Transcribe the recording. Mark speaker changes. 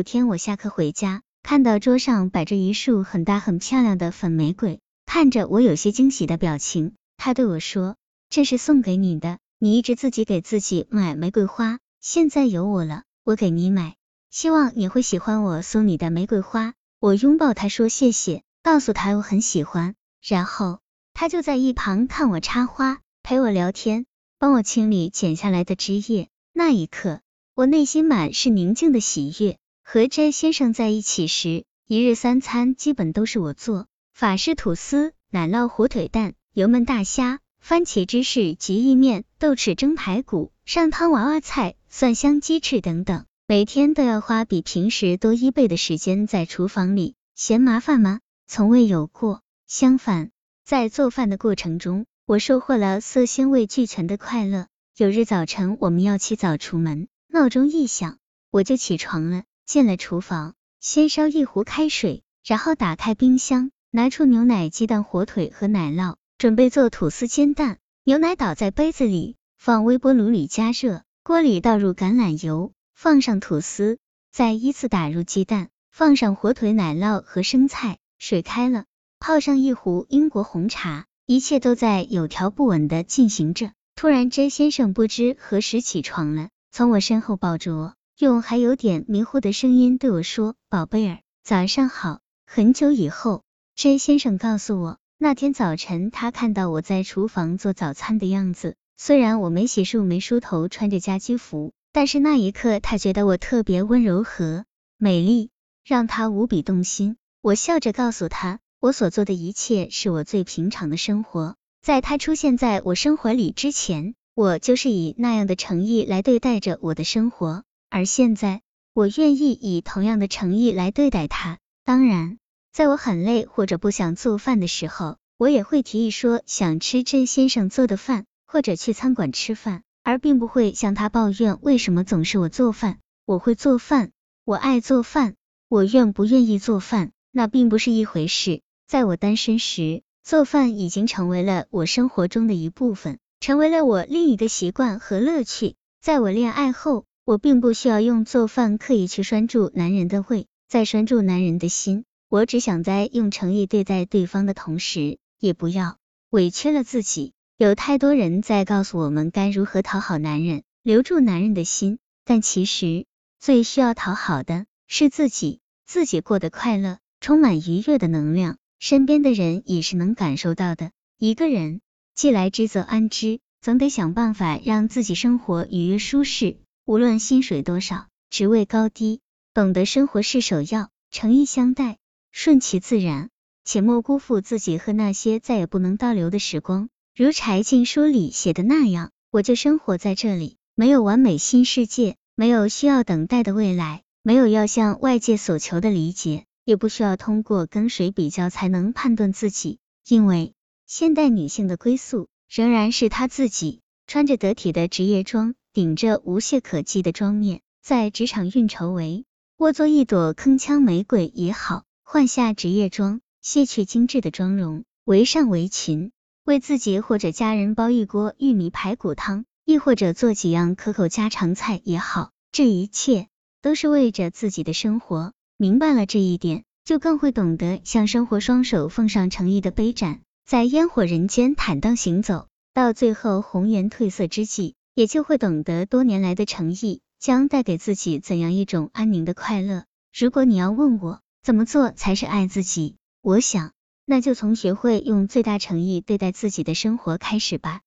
Speaker 1: 有天我下课回家，看到桌上摆着一束很大很漂亮的粉玫瑰，看着我有些惊喜的表情，他对我说：“这是送给你的，你一直自己给自己买玫瑰花，现在有我了，我给你买，希望你会喜欢我送你的玫瑰花。”我拥抱他说谢谢，告诉他我很喜欢，然后他就在一旁看我插花，陪我聊天，帮我清理剪下来的枝叶。那一刻，我内心满是宁静的喜悦。和斋先生在一起时，一日三餐基本都是我做，法式吐司、奶酪火腿蛋、油焖大虾、番茄芝士及意面、豆豉蒸排骨、上汤娃娃菜、蒜香鸡翅等等，每天都要花比平时多一倍的时间在厨房里，嫌麻烦吗？从未有过，相反，在做饭的过程中，我收获了色鲜味俱全的快乐。有日早晨，我们要起早出门，闹钟一响，我就起床了。进了厨房，先烧一壶开水，然后打开冰箱，拿出牛奶、鸡蛋、火腿和奶酪，准备做吐司煎蛋。牛奶倒在杯子里，放微波炉里加热，锅里倒入橄榄油，放上吐司，再依次打入鸡蛋，放上火腿、奶酪和生菜。水开了，泡上一壶英国红茶，一切都在有条不紊的进行着。突然甄先生不知何时起床了，从我身后抱着我。用还有点迷糊的声音对我说：“宝贝儿，早上好。”很久以后，J 先生告诉我，那天早晨他看到我在厨房做早餐的样子。虽然我没洗漱、没梳头，穿着家居服，但是那一刻他觉得我特别温柔和美丽，让他无比动心。我笑着告诉他，我所做的一切是我最平常的生活。在他出现在我生活里之前，我就是以那样的诚意来对待着我的生活。而现在，我愿意以同样的诚意来对待他。当然，在我很累或者不想做饭的时候，我也会提议说想吃甄先生做的饭，或者去餐馆吃饭，而并不会向他抱怨为什么总是我做饭。我会做饭，我爱做饭，我愿不愿意做饭，那并不是一回事。在我单身时，做饭已经成为了我生活中的一部分，成为了我另一个习惯和乐趣。在我恋爱后，我并不需要用做饭刻意去拴住男人的胃，再拴住男人的心。我只想在用诚意对待对方的同时，也不要委屈了自己。有太多人在告诉我们该如何讨好男人，留住男人的心，但其实最需要讨好的是自己。自己过得快乐，充满愉悦的能量，身边的人也是能感受到的。一个人既来之则安之，总得想办法让自己生活愉悦舒适。无论薪水多少，职位高低，懂得生活是首要，诚意相待，顺其自然，且莫辜负自己和那些再也不能倒流的时光。如柴静书里写的那样，我就生活在这里，没有完美新世界，没有需要等待的未来，没有要向外界所求的理解，也不需要通过跟谁比较才能判断自己，因为现代女性的归宿仍然是她自己，穿着得体的职业装。顶着无懈可击的妆面，在职场运筹帷幄做一朵铿锵玫瑰也好，换下职业装，卸去精致的妆容，围上围裙，为自己或者家人煲一锅玉米排骨汤，亦或者做几样可口家常菜也好，这一切都是为着自己的生活。明白了这一点，就更会懂得向生活双手奉上诚意的杯盏，在烟火人间坦荡行走，到最后红颜褪色之际。也就会懂得多年来的诚意将带给自己怎样一种安宁的快乐。如果你要问我怎么做才是爱自己，我想那就从学会用最大诚意对待自己的生活开始吧。